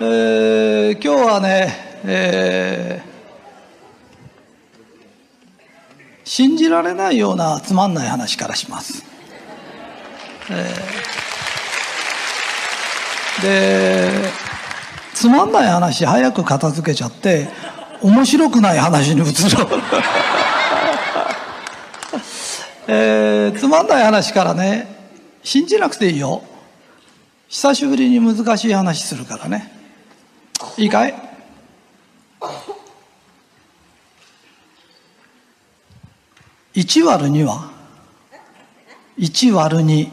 えー、今日はね、えー、信じられないようなつまんない話からします。えー、でつまんない話早く片付けちゃって面白くない話に移ろう、えー、つまんない話からね信じなくていいよ。久しぶりに難しい話するからね。いいかい？1割る2は？1割る2、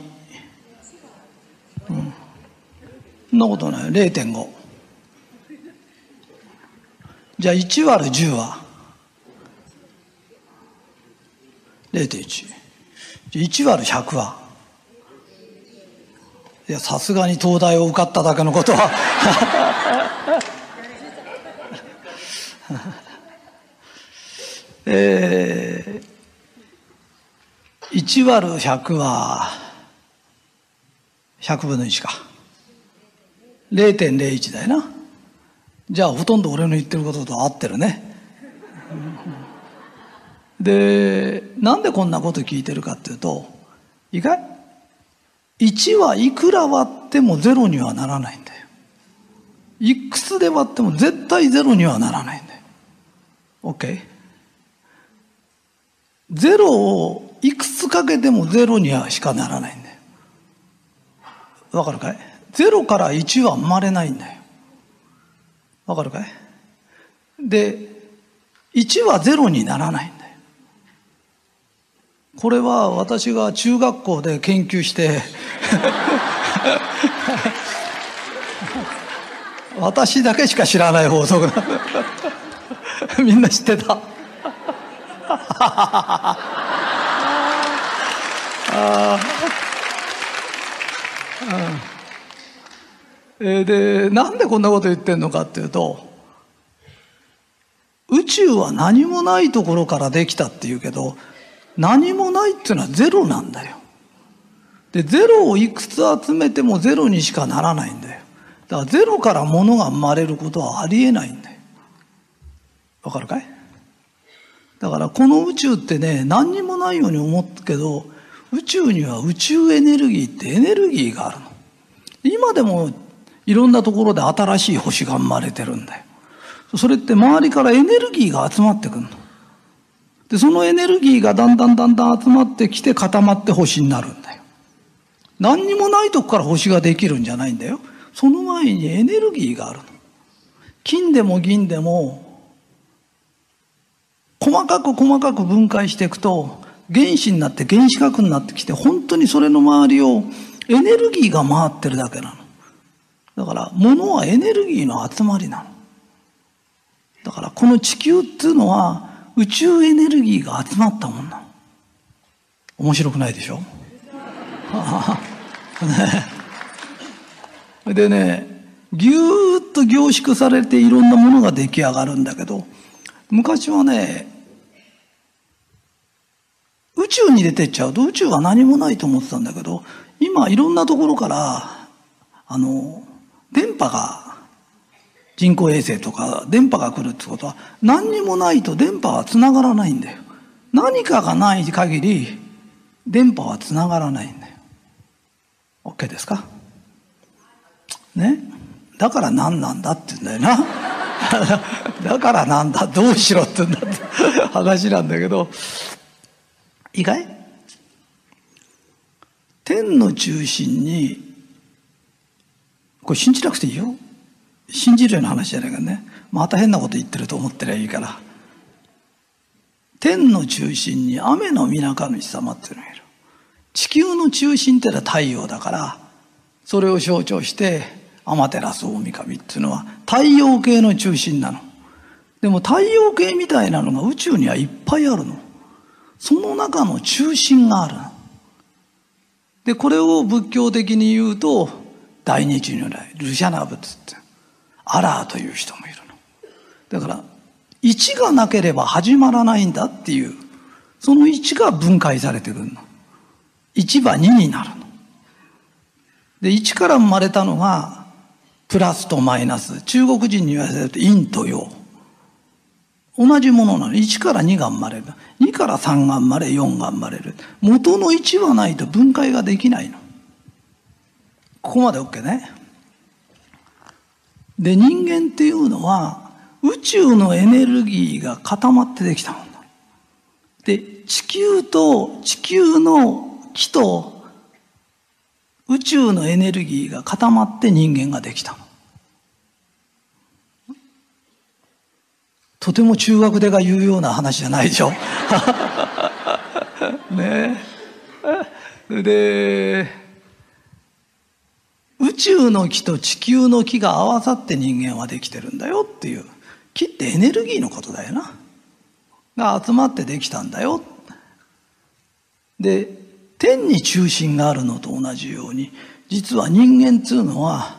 うん、そんなことない。0.5じゃあ1割る10は0.1じゃあ1割る100は？いやさすがに東大を受かっただけのことは。えー、1割る100は100分の1か。0.01だよな。じゃあほとんど俺の言ってることと合ってるね。でなんでこんなこと聞いてるかっていうと意外？1はいくら割ってもゼロにはならないんだよ。いくつで割っても絶対ゼロにはならないんだよ。OK? ゼロをいくつかけてもゼロにはしかならないんだよ。わかるかい？ゼロから1は生まれないんだよ。わかるかい？で、1はゼロにならないんだよ。これは私が中学校で研究して私だけしか知らない法則 みんな知ってた。あえでなんでこんなこと言ってんのかっていうと宇宙は何もないところからできたっていうけど何もないっていうのはゼロなんだよ。で、ゼロをいくつ集めてもゼロにしかならないんだよ。だからゼロから物が生まれることはありえないんだよ。わかるかい？だからこの宇宙ってね、何にもないように思ったけど、宇宙には宇宙エネルギーってエネルギーがあるの。今でもいろんなところで新しい星が生まれてるんだよ。それって周りからエネルギーが集まってくるの。で、そのエネルギーがだんだんだんだん集まってきて固まって星になるんだよ。何にもないとこから星ができるんじゃないんだよ。その前にエネルギーがあるの。金でも銀でも、細かく細かく分解していくと、原子になって原子核になってきて、本当にそれの周りをエネルギーが回ってるだけなの。だから、物はエネルギーの集まりなの。だから、この地球っていうのは、宇宙エネルギーが集まったもんなの。面白くないでしょ？ね、でねぎゅーっと凝縮されていろんなものが出来上がるんだけど昔はね宇宙に出てっちゃうと宇宙は何もないと思ってたんだけど今いろんなところからあの電波が人工衛星とか電波が来るってことは何にもないと電波はつながらないんだよ。何かがない限り電波はつながらないんだよ。OK ですか？ね。だから何なんだって言うんだよな。だからなんだ。どうしろって言うんだって。話なんだけど。意外？天の中心にこれ信じなくていいよ。信じるような話じゃないからね。また変なこと言ってると思ってりゃいいから。天の中心に雨の皆神主様っていうのがいる。地球の中心ってのは太陽だから、それを象徴して、アマテラス大神っていうのは太陽系の中心なの。でも太陽系みたいなのが宇宙にはいっぱいあるの。その中の中心がある。で、これを仏教的に言うと、大日如来、ルシャナブツって、アラーという人もいるの。だから、1がなければ始まらないんだっていう、その1が分解されてくるの。1は2になるの。で、1から生まれたのがプラスとマイナス。中国人に言わせると陰と陽。同じものなの。1から2が生まれる。2から3が生まれ、4が生まれる。元の1はないと分解ができないの。ここまで OK ね。で、人間っていうのは、宇宙のエネルギーが固まってできたもの。で、地球と、地球の木と、宇宙のエネルギーが固まって人間ができたとても中学でが言うような話じゃないでしょ。ねで、宇宙の木と地球の木が合わさって人間はできてるんだよっていう。木ってエネルギーのことだよな。が集まってできたんだよ。で、天に中心があるのと同じように、実は人間っていうのは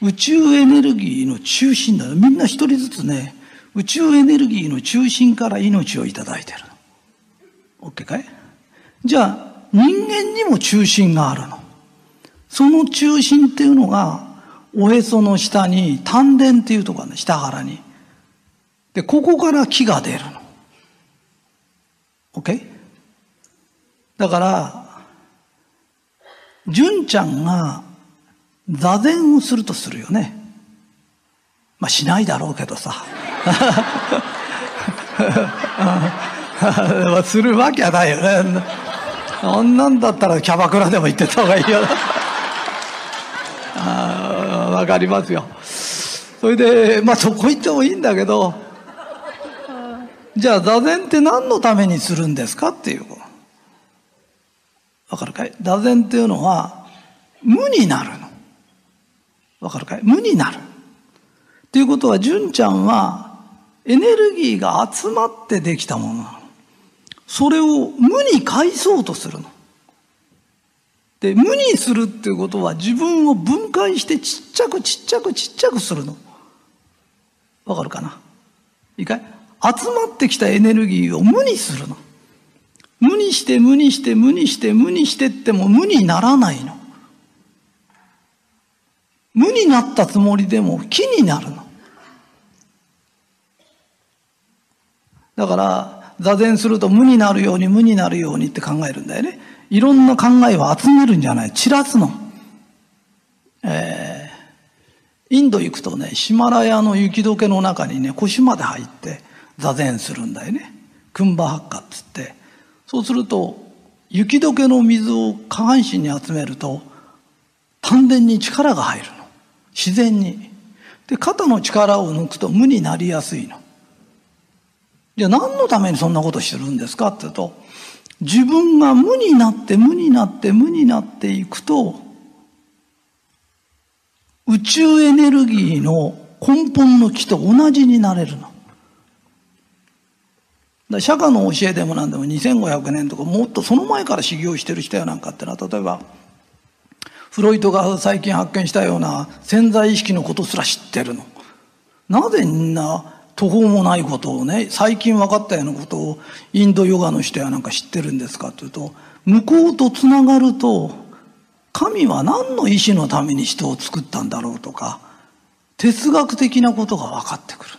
宇宙エネルギーの中心だよ。みんな一人ずつね、宇宙エネルギーの中心から命をいただいてる。OK かい？じゃあ、人間にも中心があるの。その中心っていうのが、おへその下に丹田っていうところね、下腹に。で、ここから木が出るの。OK? だから、純ちゃんが座禅をするとするよね。まあしないだろうけどさ。するわけはないよね。あんなんだったらキャバクラでも行ってた方がいいよ。わかりますよ。それで、まあそこ行ってもいいんだけど、じゃあ座禅って何のためにするんですかっていう。わかるかい？座禅っていうのは無になるの。わかるかい？無になる。っていうことは、純ちゃんはエネルギーが集まってできたものなの。それを無に返そうとするの。で、無にするっていうことは自分を分解してちっちゃくちっちゃくちっちゃくするの。わかるかな？いいかい？集まってきたエネルギーを無にするの。無にして無にして無にして無にしてっても無にならないの。無になったつもりでも木になるの。だから、座禅すると無になるように無になるようにって考えるんだよね。いろんな考えを集めるんじゃない。散らすの。えー、インド行くとね、ヒマラヤの雪解けの中にね、腰まで入って座禅するんだよね。クンバハッカっつって。そうすると、雪解けの水を下半身に集めると、丹田に力が入るの。自然に。で、肩の力を抜くと無になりやすいの。じゃあ何のためにそんなことしてるんですかって言うと、自分が無になって無になって無になっていくと、宇宙エネルギーの根本の木と同じになれるの。だ釈迦の教えでも何でも2500年とかもっとその前から修行してる人やなんかってのは例えばフロイトが最近発見したような潜在意識のことすら知ってるの。なぜみんな途方もないことをね、最近分かったようなことをインドヨガの人やなんか知ってるんですかというと、向こうとつながると、神は何の意志のために人を作ったんだろうとか、哲学的なことが分かってくる。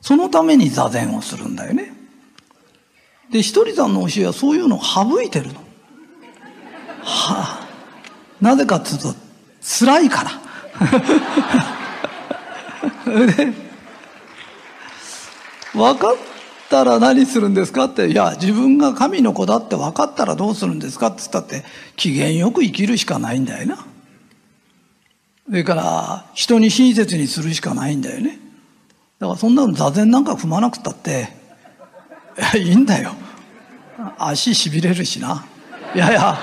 そのために座禅をするんだよね。で、一人さんの教えはそういうのを省いてるの。はあ、なぜかっていうと、辛いから。分かったら何するんですかって、いや、自分が神の子だって分かったらどうするんですかって言ったって、機嫌よく生きるしかないんだよな。それから、人に親切にするしかないんだよね。だからそんなの座禅なんか踏まなくたって、いいんだよ。足しびれるしな。いやいや、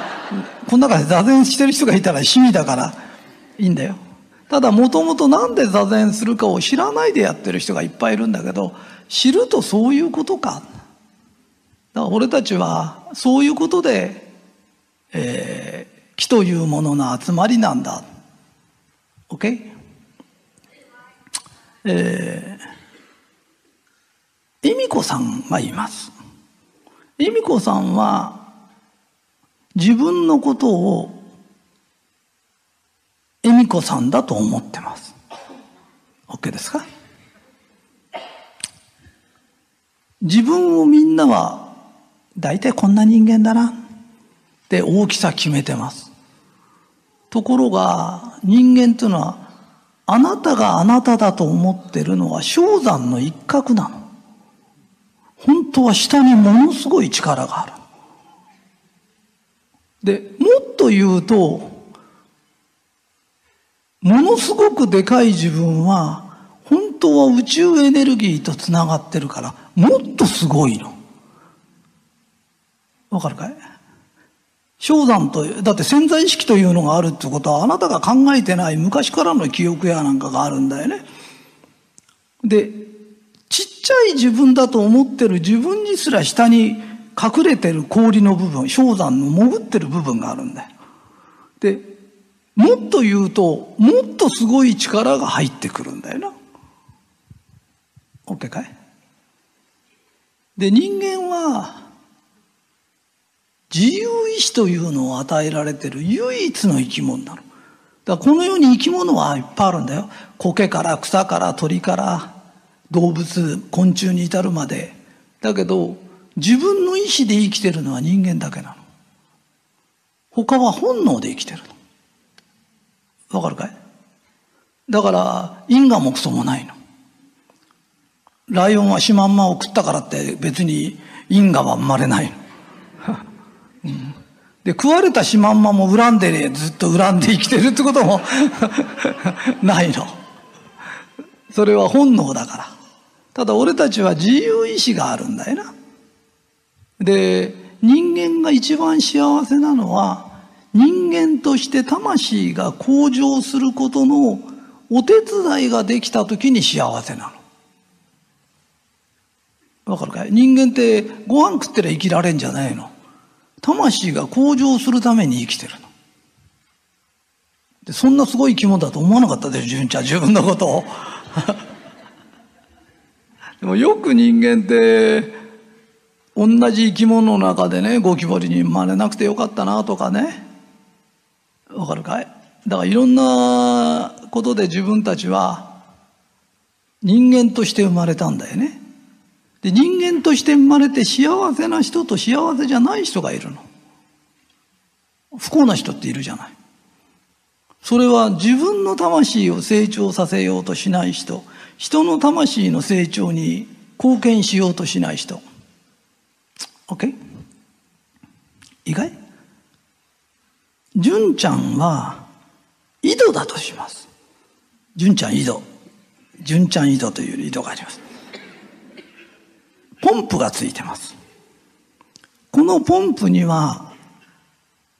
この中で座禅してる人がいたら趣味だからいいんだよ。ただもともとなんで座禅するかを知らないでやってる人がいっぱいいるんだけど、知るとそういうことか。だから俺たちはそういうことで、えー、木というものの集まりなんだ。OK? えー、恵美子さんがいます。恵美子さんは自分のことを恵美子さんだと思ってます。OK ですか？自分をみんなは大体こんな人間だなって大きさ決めてます。ところが人間というのはあなたがあなただと思ってるのは氷山の一角なの。本当は下にものすごい力がある。で、もっと言うと、ものすごくでかい自分は、本当は宇宙エネルギーと繋がってるから、もっとすごいの。わかるかい？氷山と、だって潜在意識というのがあるってことは、あなたが考えてない昔からの記憶やなんかがあるんだよね。で、ちっちゃい自分だと思ってる自分にすら下に隠れてる氷の部分、氷山の潜ってる部分があるんだよ。で、もっと言うと、もっとすごい力が入ってくるんだよな。OK かい？で、人間は、自由意志というのを与えられてる唯一の生き物なの。だからこの世に生き物はいっぱいあるんだよ。苔から草から鳥から動物、昆虫に至るまで。だけど、自分の意志で生きてるのは人間だけなの。他は本能で生きてるの。わかるかい？だから、因果もクソもないの。ライオンはシマンマを食ったからって別に因果は生まれないの。うん、で、食われたシマンマも恨んでね、ずっと恨んで生きてるってことも ないの。それは本能だから。ただ俺たちは自由意志があるんだよな。で、人間が一番幸せなのは、人間として魂が向上することのお手伝いができた時に幸せなの。わかるかい？人間ってご飯食ってりゃ生きられんじゃないの。魂が向上するために生きてるの。でそんなすごい生き物だと思わなかったでしょ、純ちゃん、自分のことを。でもよく人間って、同じ生き物の中でね、ゴキブリに生まれなくてよかったなとかね。わかるかい？だからいろんなことで自分たちは人間として生まれたんだよね。で、人間として生まれて幸せな人と幸せじゃない人がいるの。不幸な人っているじゃない。それは自分の魂を成長させようとしない人、人の魂の成長に貢献しようとしない人。OK? 意外？純ちゃんは井戸だとします。純ちゃん井戸。純ちゃん井戸という井戸があります。ポンプがついてます。このポンプには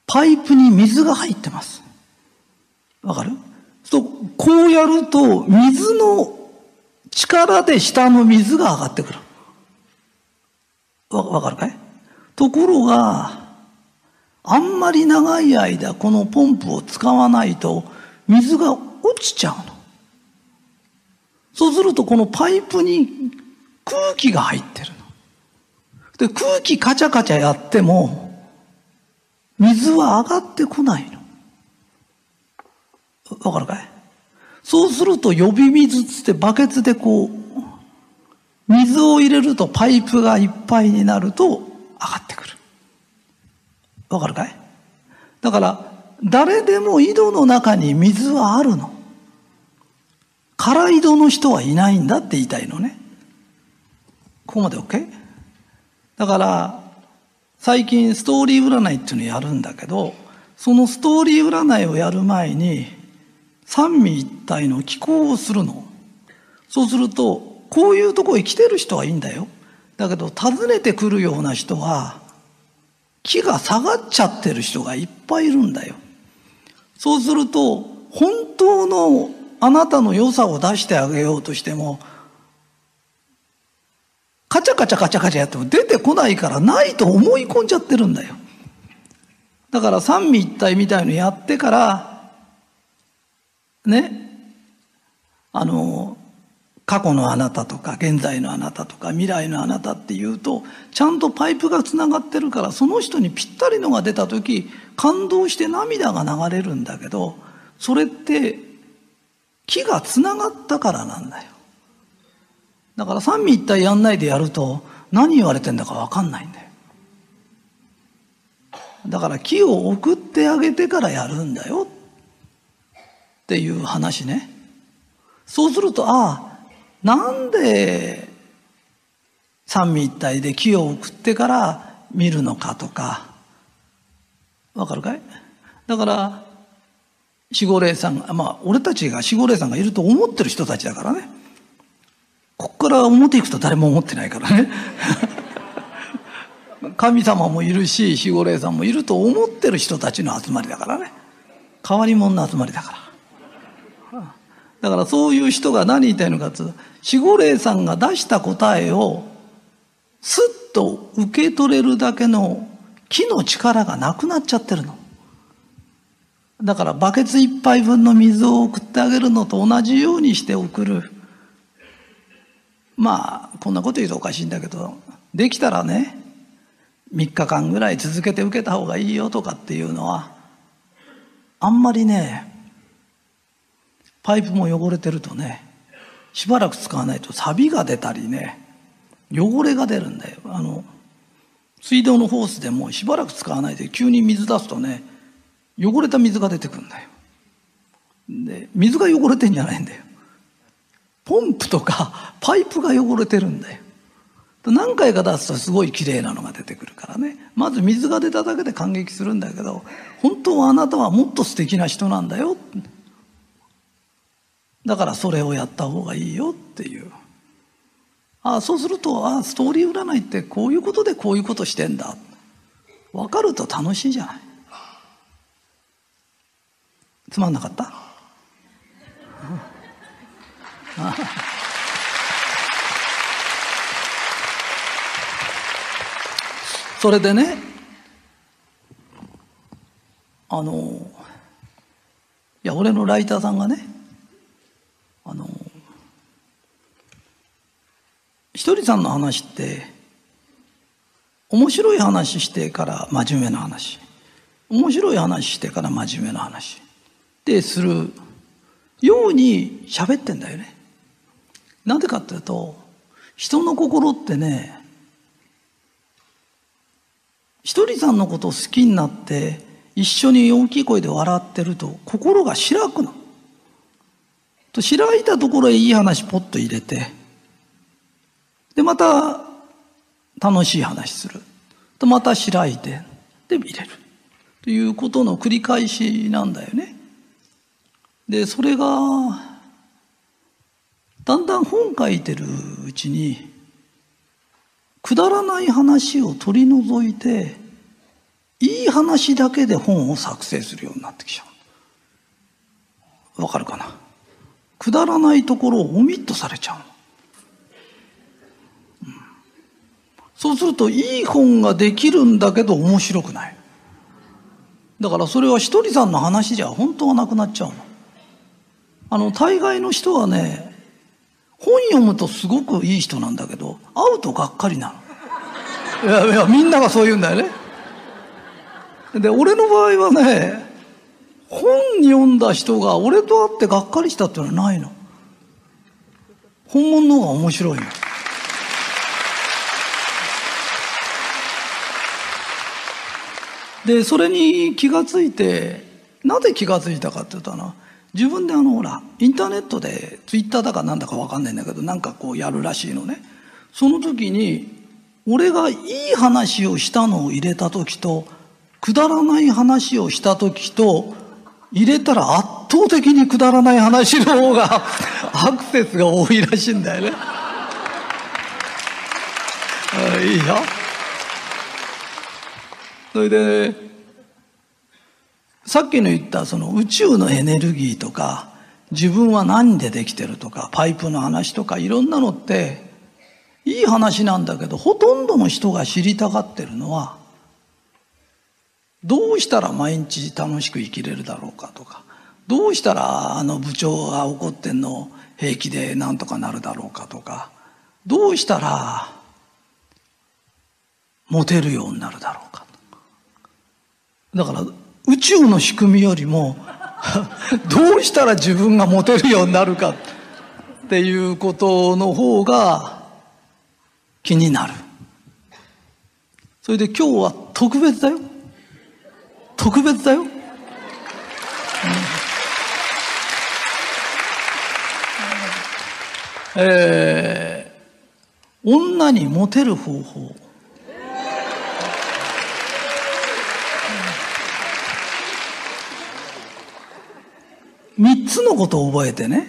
パイプに水が入ってます。わかる？そうこうやると水の力で下の水が上がってくる。わ、わかるかい？ところが、あんまり長い間このポンプを使わないと水が落ちちゃうの。そうするとこのパイプに空気が入ってるの。で、空気カチャカチャやっても水は上がってこないの。わかるかい？そうすると呼び水つってバケツでこう、水を入れるとパイプがいっぱいになると上がってくる。わかるかい？だから、誰でも井戸の中に水はあるの。空井戸の人はいないんだって言いたいのね。ここまで OK? だから、最近ストーリー占いっていうのをやるんだけど、そのストーリー占いをやる前に、三位一体の気候をするの。そうすると、こういうとこへ来てる人はいいんだよ。だけど、訪ねてくるような人は、木が下がっちゃってる人がいっぱいいるんだよ。そうすると、本当のあなたの良さを出してあげようとしても、カチャカチャカチャカチャやっても出てこないからないと思い込んじゃってるんだよ。だから三位一体みたいのやってから、ね、あの、過去のあなたとか現在のあなたとか未来のあなたっていうとちゃんとパイプがつながってるからその人にぴったりのが出た時感動して涙が流れるんだけどそれって木がつながったからなんだよ。だから三位一体やんないでやると何言われてんだかわかんないんだよ。だから木を送ってあげてからやるんだよっていう話ね。そうすると、ああ、なんで三位一体で木を送ってから見るのかとか、わかるかい？だから、守護霊さんが、まあ、俺たちが守護霊さんがいると思ってる人たちだからね。ここから表行くと誰も思ってないからね。神様もいるし、守護霊さんもいると思ってる人たちの集まりだからね。変わり者の集まりだから。だからそういう人が何言いたいのかってう、守護霊さんが出した答えを、すっと受け取れるだけの木の力がなくなっちゃってるの。だからバケツ一杯分の水を送ってあげるのと同じようにして送る。まあ、こんなこと言うとおかしいんだけど、できたらね、3日間ぐらい続けて受けた方がいいよとかっていうのは、あんまりね、パイプも汚れてるとね、しばらく使わないと錆が出たりね、汚れが出るんだよ。あの、水道のホースでもしばらく使わないで急に水出すとね、汚れた水が出てくるんだよ。で、水が汚れてんじゃないんだよ。ポンプとかパイプが汚れてるんだよ。何回か出すとすごい綺麗なのが出てくるからね。まず水が出ただけで感激するんだけど、本当はあなたはもっと素敵な人なんだよ。だからそれをやった方がいいよっていう。ああ、そうすると、ああ、ストーリー占いってこういうことでこういうことしてんだ。わかると楽しいじゃない？つまんなかった？それでねあのいや俺のライターさんがねあのひとりさんの話って面白い話してから真面目な話面白い話してから真面目な話でするように喋ってんだよね。なんでかっていうと、人の心ってね、ひとりさんのことを好きになって一緒に大きい声で笑ってると心が開くの。と開いたところへいい話ポッと入れて、で、また楽しい話する。とまた開いて、で入れる。ということの繰り返しなんだよね。で、それが、だんだん本書いてるうちに、くだらない話を取り除いて、いい話だけで本を作成するようになってきちゃう。わかるかな？くだらないところをオミットされちゃう、うん、そうするといい本ができるんだけど面白くない。だからそれはひとりさんの話じゃ本当はなくなっちゃうの。あの、大概の人はね、本読むとすごくいい人なんだけど、会うとがっかりなの。いやいや、みんながそう言うんだよね。で、俺の場合はね、本読んだ人が俺と会ってがっかりしたっていうのはないの。本物の方が面白いの。で、それに気がついて、なぜ気がついたかって言ったら、自分であのほらインターネットでツイッターだかなんだか分かんないんだけどなんかこうやるらしいのねその時に俺がいい話をしたのを入れた時とくだらない話をした時と入れたら圧倒的にくだらない話の方が アクセスが多いらしいんだよね。いいよ。それで、さっきの言ったその宇宙のエネルギーとか、自分は何でできてるとか、パイプの話とか、いろんなのって、いい話なんだけど、ほとんどの人が知りたがってるのは、どうしたら毎日楽しく生きれるだろうかとか、どうしたらあの部長が怒ってんの平気でなんとかなるだろうかとか、どうしたらモテるようになるだろうか。だから宇宙の仕組みよりも どうしたら自分がモテるようになるかっていうことの方が気になる。それで今日は特別だよ。特別だよ。えー、女にモテる方法。三つのことを覚えてね、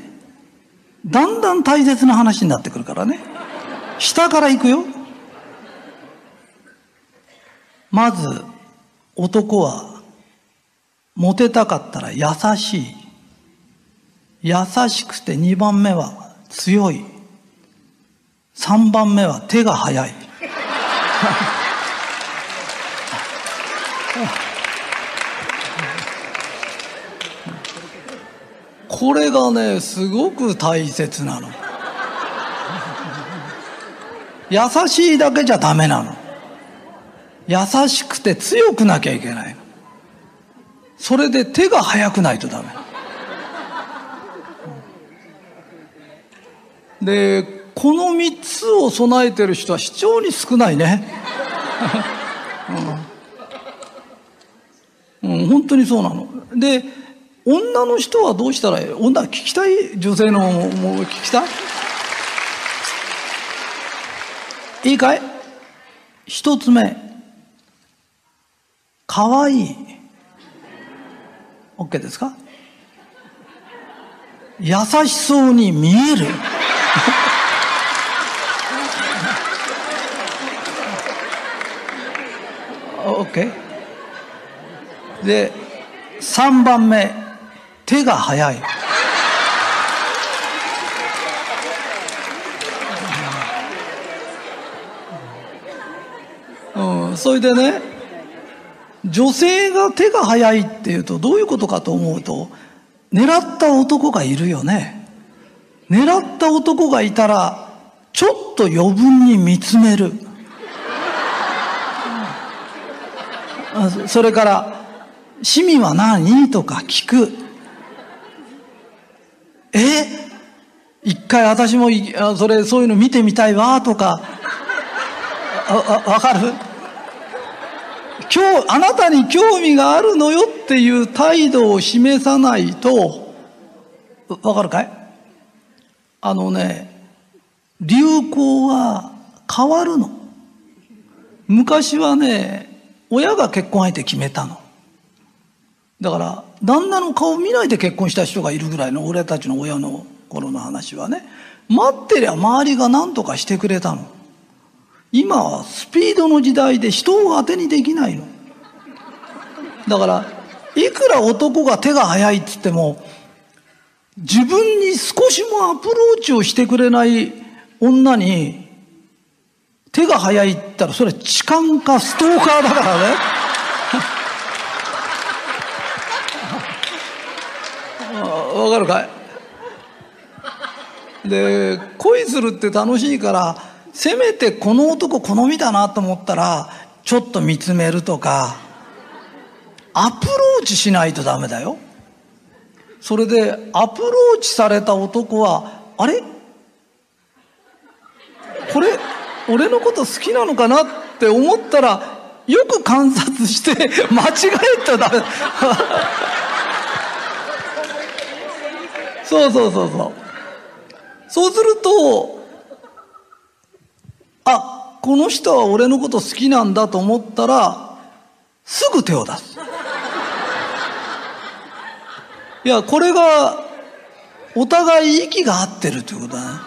だんだん大切な話になってくるからね。下から行くよ。まず、男は、モテたかったら優しい。優しくて二番目は強い。三番目は手が早い。これがね、すごく大切なの。優しいだけじゃダメなの。優しくて強くなきゃいけないの。それで手が速くないとダメ。で、この三つを備えてる人は非常に少ないね。うん、うん、本当にそうなの。で、女の人はどうしたらいい？女聞きたい？女性のもう聞きたい？いいかい？一つ目。かわいい。OK ですか？優しそうに見える。OK? で、3番目、手が早い。うん、それでね、女性が手が早いっていうとどういうことかと思うと、狙った男がいるよね。狙った男がいたら、ちょっと余分に見つめる。それから、趣味は何？とか聞く。え？一回私もそれ、そういうの見てみたいわ、とか、わかる？今日、あなたに興味があるのよっていう態度を示さないと、わかるかい？あのね、流行は変わるの。昔はね、親が結婚相手決めたの。だから、旦那の顔見ないで結婚した人がいるぐらいの俺たちの親の頃の話はね、待ってりゃ周りが何とかしてくれたの。今はスピードの時代で人を当てにできないの。だから、いくら男が手が早いっつっても、自分に少しもアプローチをしてくれない女に、手が早いって言ったらそれ痴漢かストーカーだからね。わかるかい？で、恋するって楽しいから、せめてこの男好みだなと思ったら、ちょっと見つめるとか、アプローチしないとダメだよ。それで、アプローチされた男は、あれ？これ、俺のこと好きなのかなって思ったら、よく観察して間違えたダメ。そうそうそうそう。そうすると、あ、この人は俺のこと好きなんだと思ったら、すぐ手を出す。いや、これが、お互い息が合ってるということだね。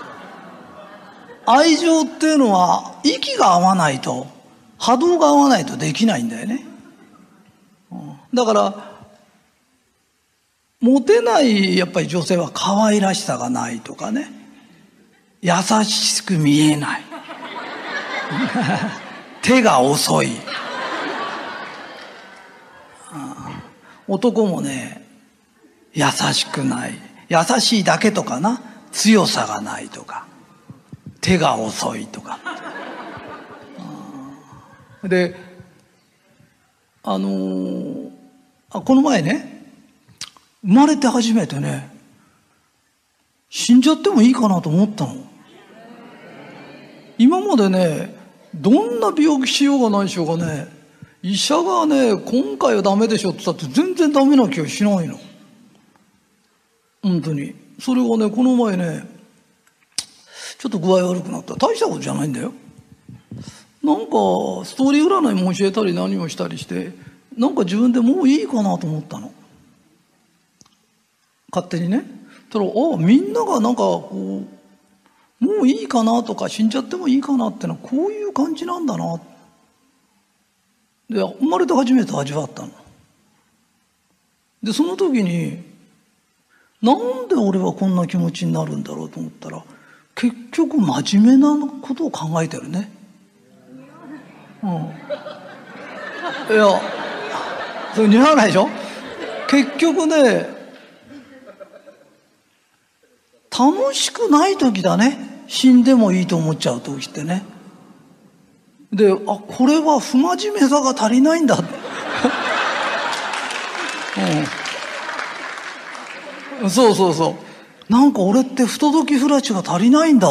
愛情っていうのは、息が合わないと、波動が合わないとできないんだよね。だから、モテないやっぱり女性は可愛らしさがないとかね。優しく見えない。手が遅い。男もね、優しくない。優しいだけとかな。強さがないとか。手が遅いとか。で、あのー、この前ね、生まれて初めてね、死んじゃってもいいかなと思ったの。今までね、どんな病気しようがないしようがね、医者がね、今回はダメでしょって言ったって全然ダメな気がしないの。本当に。それがね、この前ね、ちょっと具合悪くなった。大したことじゃないんだよ。なんか、ストーリー占いも教えたり何もしたりして、なんか自分でもういいかなと思ったの。勝手にね。たら、あみんながなんかこう、もういいかなとか死んじゃってもいいかなってのはこういう感じなんだな。で、生まれて初めて味わったの。で、その時に、なんで俺はこんな気持ちになるんだろうと思ったら、結局真面目なことを考えてるね。うん。いや、それ似合わないでしょ？結局ね、楽しくない時だね。死んでもいいと思っちゃう時ってね。で、あ、これは不真面目さが足りないんだ。うん、そうそうそう。なんか俺って不届きフラチが足りないんだ。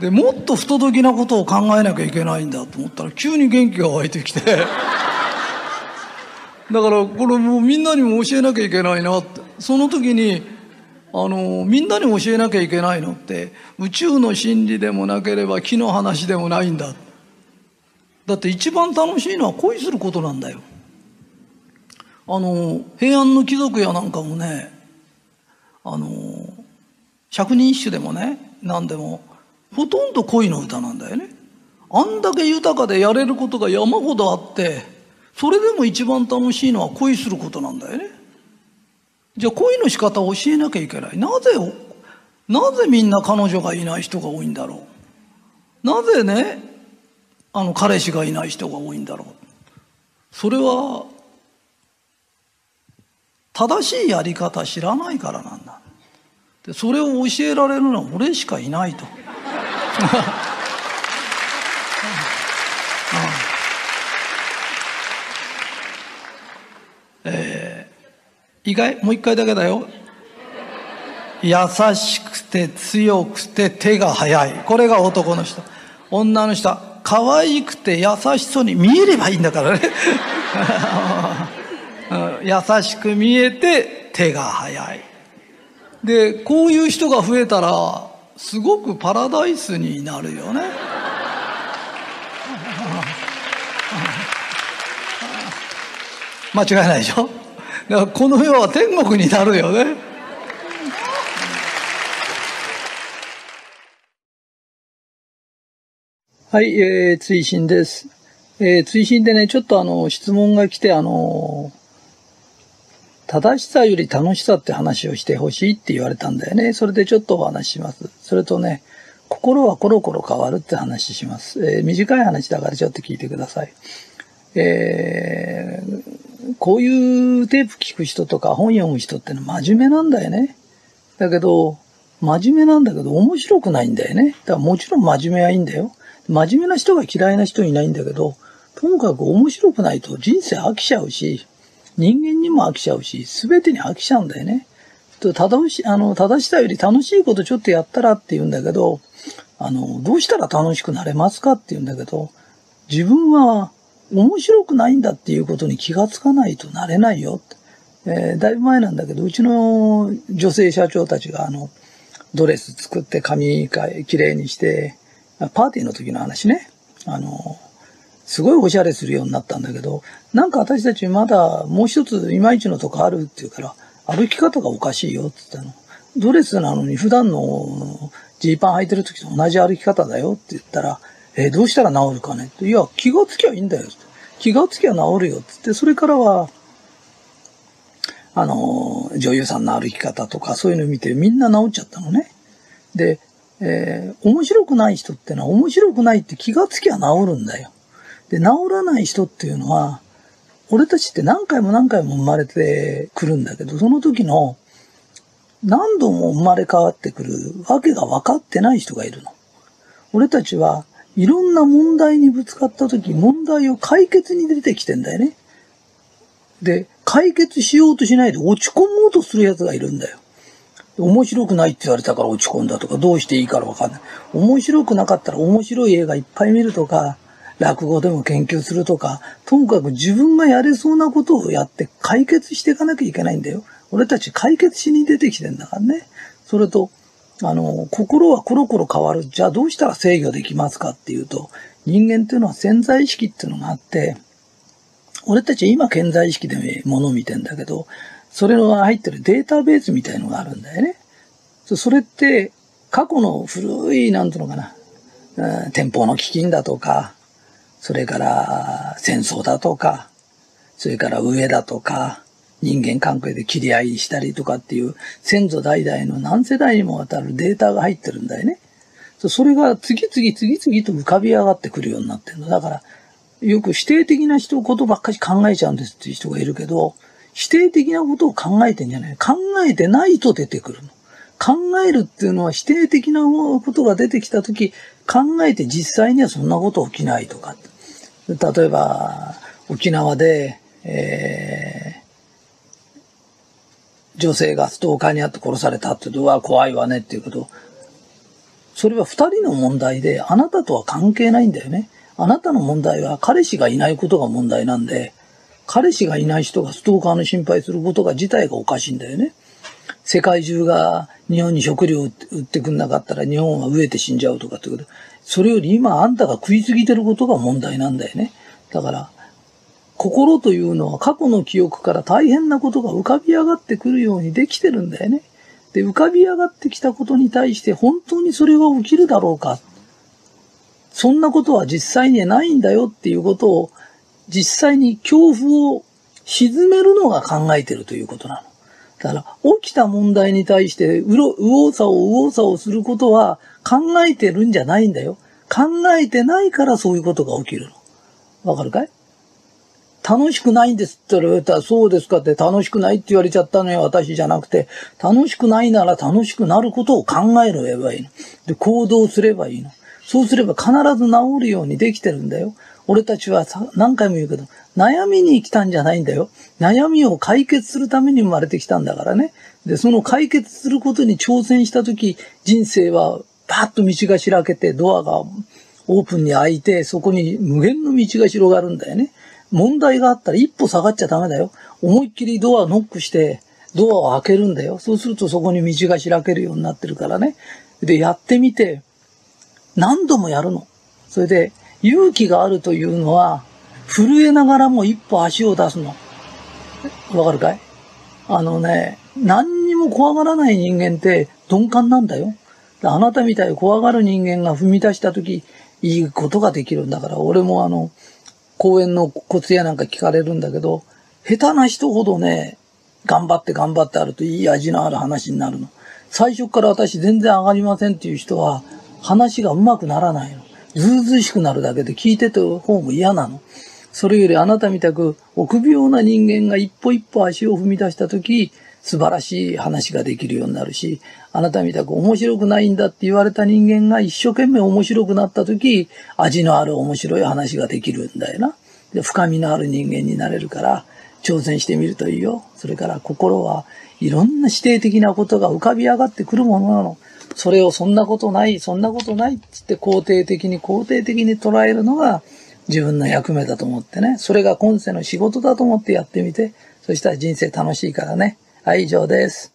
で、もっと不届きなことを考えなきゃいけないんだと思ったら急に元気が湧いてきて。だからこれもうみんなにも教えなきゃいけないなって。その時に、あの、みんなに教えなきゃいけないのって、宇宙の真理でもなければ木の話でもないんだ。だって一番楽しいのは恋することなんだよ。あの、平安の貴族やなんかもね、あの、百人一首でもね、何でも、ほとんど恋の歌なんだよね。あんだけ豊かでやれることが山ほどあって、それでも一番楽しいのは恋することなんだよね。じゃあ恋の仕方を教えなきゃいけない。なぜ、なぜみんな彼女がいない人が多いんだろう。なぜね、あの彼氏がいない人が多いんだろう。それは、正しいやり方知らないからなんだ。でそれを教えられるのは俺しかいないと。意外？もう一回だけだよ。優しくて強くて手が早い。これが男の人。女の人は可愛くて優しそうに見えればいいんだからね。優しく見えて手が早い。で、こういう人が増えたら、すごくパラダイスになるよね。間違いないでしょ？だからこの世は天国になるよね。はい、えー、追伸です。えー、追伸でね、ちょっとあの、質問が来て、あのー正しさより楽しさって話をしてほしいって言われたんだよね。それでちょっとお話しします。それとね、心はコロコロ変わるって話します。えー、短い話だからちょっと聞いてください。えー、こういうテープ聞く人とか本読む人ってのは真面目なんだよね。だけど、真面目なんだけど面白くないんだよね。だからもちろん真面目はいいんだよ。真面目な人が嫌いな人いないんだけど、ともかく面白くないと人生飽きちゃうし、人間にも飽きちゃうし、すべてに飽きちゃうんだよね。正し、あの、正しさより楽しいことちょっとやったらって言うんだけど、あの、どうしたら楽しくなれますかって言うんだけど、自分は面白くないんだっていうことに気がつかないとなれないよ。えー、だいぶ前なんだけど、うちの女性社長たちがあの、ドレス作って髪きれいにして、パーティーの時の話ね。あの、すごいおしゃれするようになったんだけど、なんか私たちまだもう一ついまいちのとこあるって言うから、歩き方がおかしいよって言ったの。ドレスなのに普段のジーパン履いてる時と同じ歩き方だよって言ったら、えー、どうしたら治るかね？って。いや、気がつきゃいいんだよ。気がつきゃ治るよってって、それからは、あの、女優さんの歩き方とかそういうの見てみんな治っちゃったのね。で、えー、面白くない人ってのは面白くないって気がつきゃ治るんだよ。で、治らない人っていうのは、俺たちって何回も何回も生まれてくるんだけど、その時の何度も生まれ変わってくるわけが分かってない人がいるの。俺たちはいろんな問題にぶつかった時、問題を解決に出てきてんだよね。で、解決しようとしないで落ち込もうとする奴がいるんだよ。面白くないって言われたから落ち込んだとか、どうしていいからわかんない。面白くなかったら面白い映画いっぱい見るとか、落語でも研究するとか、ともかく自分がやれそうなことをやって解決していかなきゃいけないんだよ。俺たち解決しに出てきてんだからね。それと、あの、心はコロコロ変わる。じゃあどうしたら制御できますかっていうと、人間っていうのは潜在意識っていうのがあって、俺たちは今潜在意識で物を見てんだけど、それの入ってるデータベースみたいのがあるんだよね。それって、過去の古い、なんていうのかな、うん、天保の飢饉だとか、それから戦争だとか、それから上だとか、人間関係で切り合いしたりとかっていう先祖代々の何世代にもわたるデータが入ってるんだよね。それが次々次々と浮かび上がってくるようになってるの。だから、よく否定的な人ことばっかり考えちゃうんですっていう人がいるけど、否定的なことを考えてんじゃない。考えてないと出てくるの。考えるっていうのは否定的なことが出てきたとき、考えて実際にはそんなこと起きないとか。例えば、沖縄で、え、女性がストーカーにあって殺されたって言うと、うわ、怖いわねっていうこと。それは二人の問題で、あなたとは関係ないんだよね。あなたの問題は彼氏がいないことが問題なんで、彼氏がいない人がストーカーの心配することが自体がおかしいんだよね。世界中が日本に食料売ってくんなかったら日本は飢えて死んじゃうとかってこと。それより今あんたが食いすぎてることが問題なんだよね。だから、心というのは過去の記憶から大変なことが浮かび上がってくるようにできてるんだよね。で、浮かび上がってきたことに対して本当にそれが起きるだろうか。そんなことは実際にはないんだよっていうことを、実際に恐怖を沈めるのが考えてるということなの。だから、起きた問題に対して、うろ、右往左往、右往左往することは考えてるんじゃないんだよ。考えてないからそういうことが起きるの。わかるかい？楽しくないんですって言われたら、そうですかって楽しくないって言われちゃったのよ、私じゃなくて、楽しくないなら楽しくなることを考えればいいの。で、行動すればいいの。そうすれば必ず治るようにできてるんだよ。俺たちは何回も言うけど、悩みに来たんじゃないんだよ。悩みを解決するために生まれてきたんだからね。で、その解決することに挑戦したとき、人生はパッと道が開けて、ドアがオープンに開いて、そこに無限の道が広がるんだよね。問題があったら一歩下がっちゃダメだよ。思いっきりドアノックして、ドアを開けるんだよ。そうするとそこに道が開けるようになってるからね。で、やってみて、何度もやるの。それで、勇気があるというのは、震えながらも一歩足を出すの。わかるかい？あのね、何にも怖がらない人間って鈍感なんだよ。あなたみたいに怖がる人間が踏み出した時、いいことができるんだから、俺もあの、公園のコツやなんか聞かれるんだけど、下手な人ほどね、頑張って頑張ってあるといい味のある話になるの。最初から私全然上がりませんっていう人は、話がうまくならないの。ずうずうしくなるだけで聞いてて方も嫌なの。それよりあなたみたく臆病な人間が一歩一歩足を踏み出したとき、素晴らしい話ができるようになるし、あなたみたく面白くないんだって言われた人間が一生懸命面白くなったとき、味のある面白い話ができるんだよな。で、深みのある人間になれるから、挑戦してみるといいよ。それから心はいろんな否定的なことが浮かび上がってくるものなの。それをそんなことない、そんなことないって言って肯定的に肯定的に捉えるのが自分の役目だと思ってね。それが今世の仕事だと思ってやってみて、そしたら人生楽しいからね。はい、以上です。